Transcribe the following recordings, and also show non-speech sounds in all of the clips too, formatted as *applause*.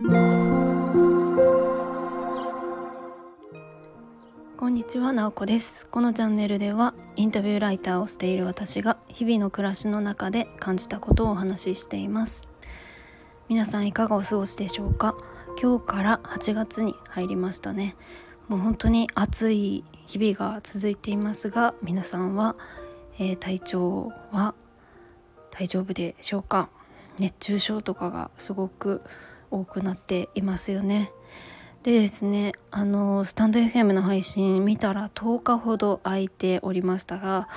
こんにちは、なおこです。このチャンネルではインタビューライターをしている私が日々の暮らしの中で感じたことをお話ししています。皆さんいかがお過ごしでしょうか？今日から8月に入りましたね。もう本当に暑い日々が続いていますが皆さんは、えー、体調は大丈夫でしょうか？熱中症とかがすごく多くなっていますよね。でですねあのスタンド FM の配信見たら10日ほど空いておりましたが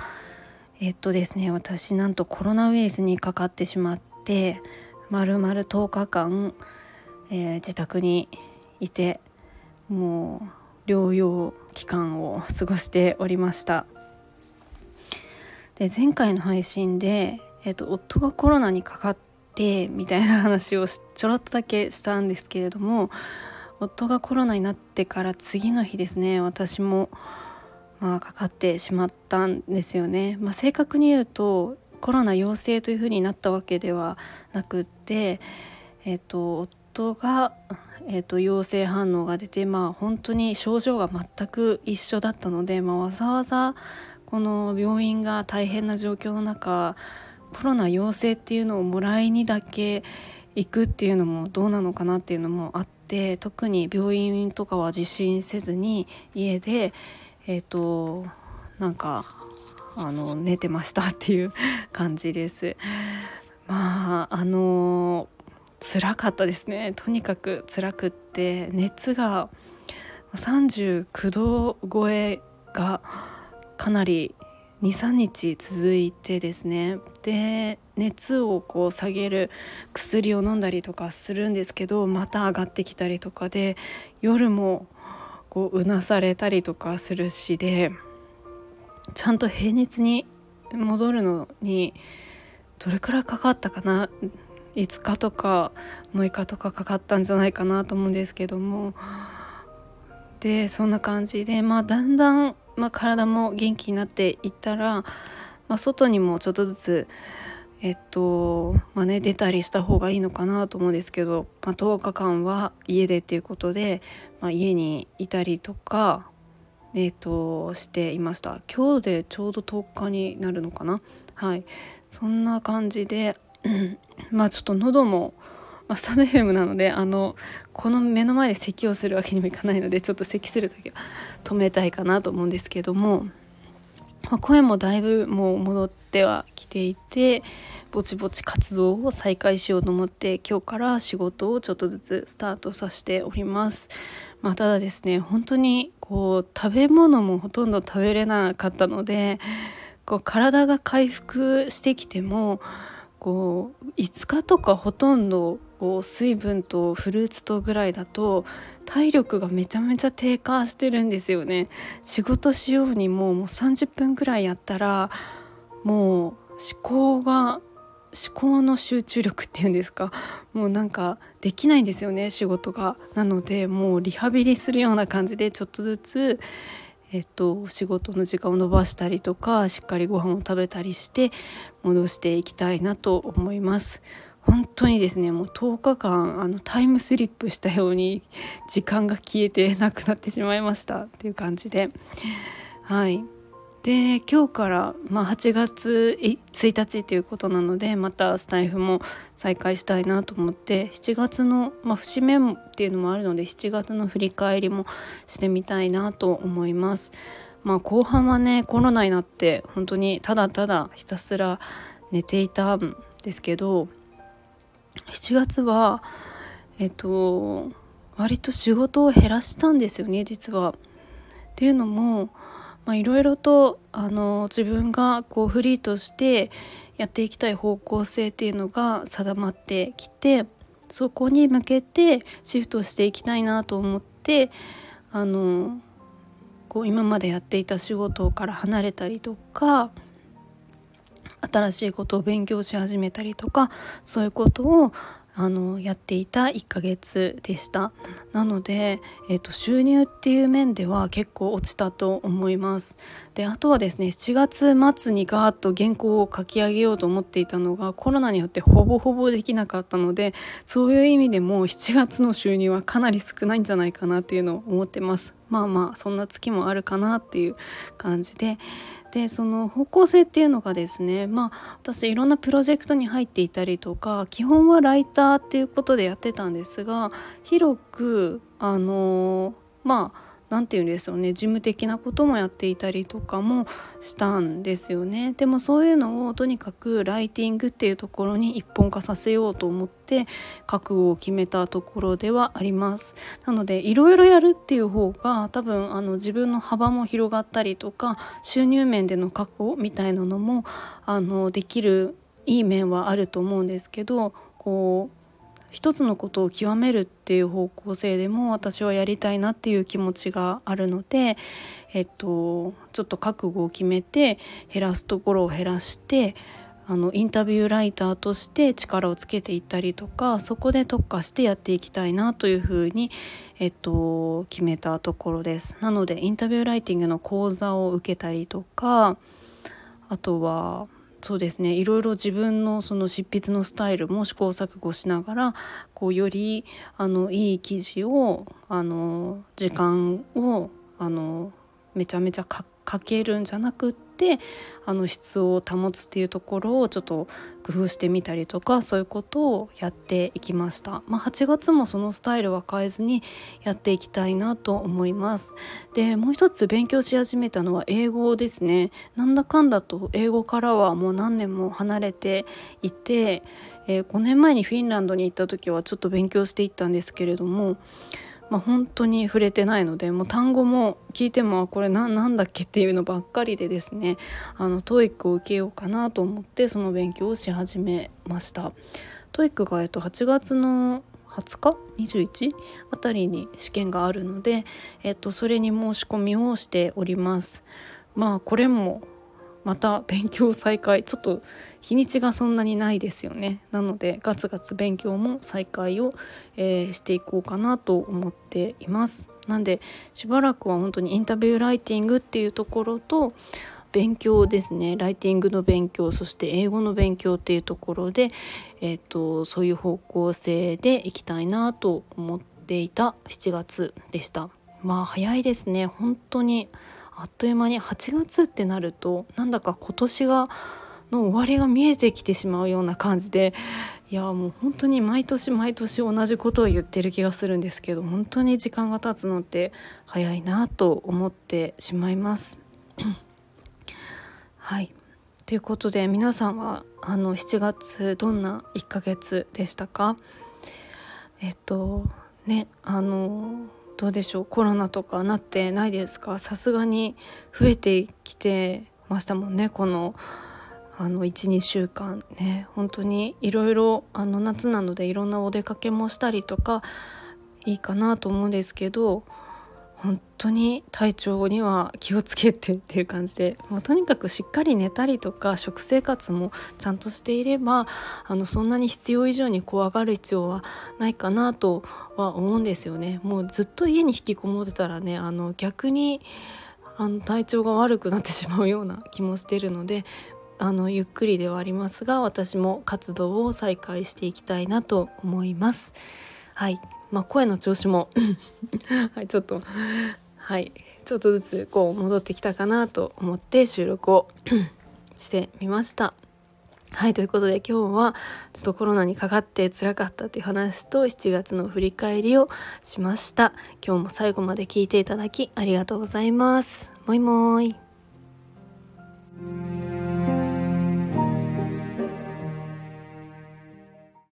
えっとですね私なんとコロナウイルスにかかってしまってまるまる10日間、えー、自宅にいてもう療養期間を過ごしておりました。で前回の配信で、えっと、夫がコロナにかかってみたいな話をちょろっとだけしたんですけれども夫がコロナになってから次の日ですね私もまあかかってしまったんですよね、まあ、正確に言うとコロナ陽性というふうになったわけではなくってえっ、と夫がえーと、陽性反応が出てまあ本当に症状が全く一緒だったので、まあ、わざわざこの病院が大変な状況の中コロナ陽性っていうのをもらいにだけ行くっていうのもどうなのかなっていうのもあって。特に病院とかは受診せずに家でえっ、ー、となんかあの寝てましたっていう感じです。まああの辛かったですねとにかく辛くって熱が39度超えがかなり23日続いてですね。で熱をこう下げる薬を飲んだりとかするんですけどまた上がってきたりとかで夜もこううなされたりとかするしでちゃんと平熱に戻るのにどれくらいかかったかな？5日とか6日とかかかったんじゃないかなと思うんですけども。でそんな感じでまあだんだんまあ、体も元気になっていったら、まあ、外にもちょっとずつえっとまあね出たりした方がいいのかなと思うんですけど、まあ、10日間は家でっていうことで、まあ、家にいたりとかえっとしていました。今日でちょうど10日になるのかな。はい。そんな感じで *clears throat* まあちょっと喉もまあ、スタンド FM なのであのこの目の前で咳をするわけにもいかないのでちょっと咳する時は止めたいかなと思うんですけども、まあ、声もだいぶもう戻ってはきていてぼちぼち活動を再開しようと思って今日から仕事をちょっとずつスタートさせております。まあ、ただですね本当にこう食べ物もほとんど食べれなかったのでこう体が回復してきてもこう5日とかほとんどこう水分とフルーツとぐらいだと体力がめちゃめちゃ低下してるんですよね。仕事しようにももう30分ぐらいやったらもう思考が思考の集中力っていうんですか。もうなんかできないんですよね仕事が。なのでもうリハビリするような感じでちょっとずつえっと、仕事の時間を延ばしたりとかしっかりご飯を食べたりして戻していきたいなと思います。本当にですねもう10日間あのタイムスリップしたように時間が消えてなくなってしまいました。っていう感じで。はい。で今日から、まあ、8月1日ということなのでまたスタイフも再開したいなと思って7月の、まあ、節目っていうのもあるので7月の振り返りもしてみたいなと思います。まあ、後半はねコロナになって本当にただただひたすら寝ていたんですけど7月はえっと割と仕事を減らしたんですよね実は。っていうのもいろいろとあの自分がこうフリーとしてやっていきたい方向性っていうのが定まってきてそこに向けてシフトしていきたいなと思ってあのこう今までやっていた仕事から離れたりとか新しいことを勉強し始めたりとかそういうことをあのやっていた1ヶ月でした。なので、えーと、収入っていう面では結構落ちたと思います。であとはですね7月末にガーッと原稿を書き上げようと思っていたのがコロナによってほぼほぼできなかったのでそういう意味でも7月の収入はかなり少ないんじゃないかなっていうのを思ってます。まあまあそんな月もあるかなっていう感じででその方向性っていうのがですねまあ私いろんなプロジェクトに入っていたりとか基本はライターっていうことでやってたんですが広くあのまあ何て言うんですよね。事務的なこともやっていたりとかもしたんですよね。でもそういうのをとにかくライティングっていうところに一本化させようと思って覚悟を決めたところではあります。なのでいろいろやるっていう方が多分あの自分の幅も広がったりとか収入面での確保みたいなのもあのできるいい面はあると思うんですけどこう一つのことを極めるっていう方向性でも私はやりたいなっていう気持ちがあるので、えっと、ちょっと覚悟を決めて減らすところを減らしてあのインタビューライターとして力をつけていったりとかそこで特化してやっていきたいなというふうに、えっと、決めたところです。なのでインタビューライティングの講座を受けたりとかあとはそうですね。いろいろ自分のその執筆のスタイルも試行錯誤しながらこうよりあのいい記事をあの時間をあのめちゃめちゃか書けるんじゃなくってあの質を保つっていうところをちょっと工夫してみたりとかそういうことをやっていきました、まあ、8月もそのスタイルは変えずにやっていきたいなと思います。でもう一つ勉強し始めたのは英語ですね。なんだかんだと英語からはもう何年も離れていて、えー、5年前にフィンランドに行った時はちょっと勉強していったんですけれどもまあ、本当に触れてないのでもう単語も聞いてもこれ何だっけっていうのばっかりでですねあの TOEIC を受けようかなと思ってその勉強をし始めました。TOEIC が、えっと、8月の20日？21あたりに試験があるので、えっと、それに申し込みをしております。まあこれもまた勉強再開。ちょっと日にちがそんなにないですよね。なのでガツガツ勉強も再開を、えー、していこうかなと思っています。なんでしばらくは本当にインタビューライティングっていうところと勉強ですね。ライティングの勉強そして英語の勉強っていうところで、えーと、そういう方向性でいきたいなと思っていた7月でした。まあ早いですね。本当に。あっという間に8月ってなるとなんだか今年がの終わりが見えてきてしまうような感じでいやもう本当に毎年毎年同じことを言ってる気がするんですけど本当に時間が経つのって早いなと思ってしまいます。*clears throat* はいということで皆さんはあの7月どんな1ヶ月でしたか？えっとねあのどうでしょう？コロナとかなってないですか？さすがに増えてきてましたもんねこのあの12週間。ね本当にいろいろ夏なのでいろんなお出かけもしたりとかいいかなと思うんですけど本当に体調には気をつけてっていう感じでもうとにかくしっかり寝たりとか食生活もちゃんとしていればあのそんなに必要以上に怖がる必要はないかなとは思うんですよね。もうずっと家に引きこもってたらねあの逆にあの体調が悪くなってしまうような気もしてるのであのゆっくりではありますが私も活動を再開していきたいなと思います。はいまあ、声の調子も。*laughs* はい、ちょっとはいちょっとずつこう戻ってきたかなと思って収録を *clears throat* してみました。はいということで今日はちょっとコロナにかかって辛かったという話と7月の振り返りをしました。今日も最後まで聞いていただきありがとうございます。もいもーい。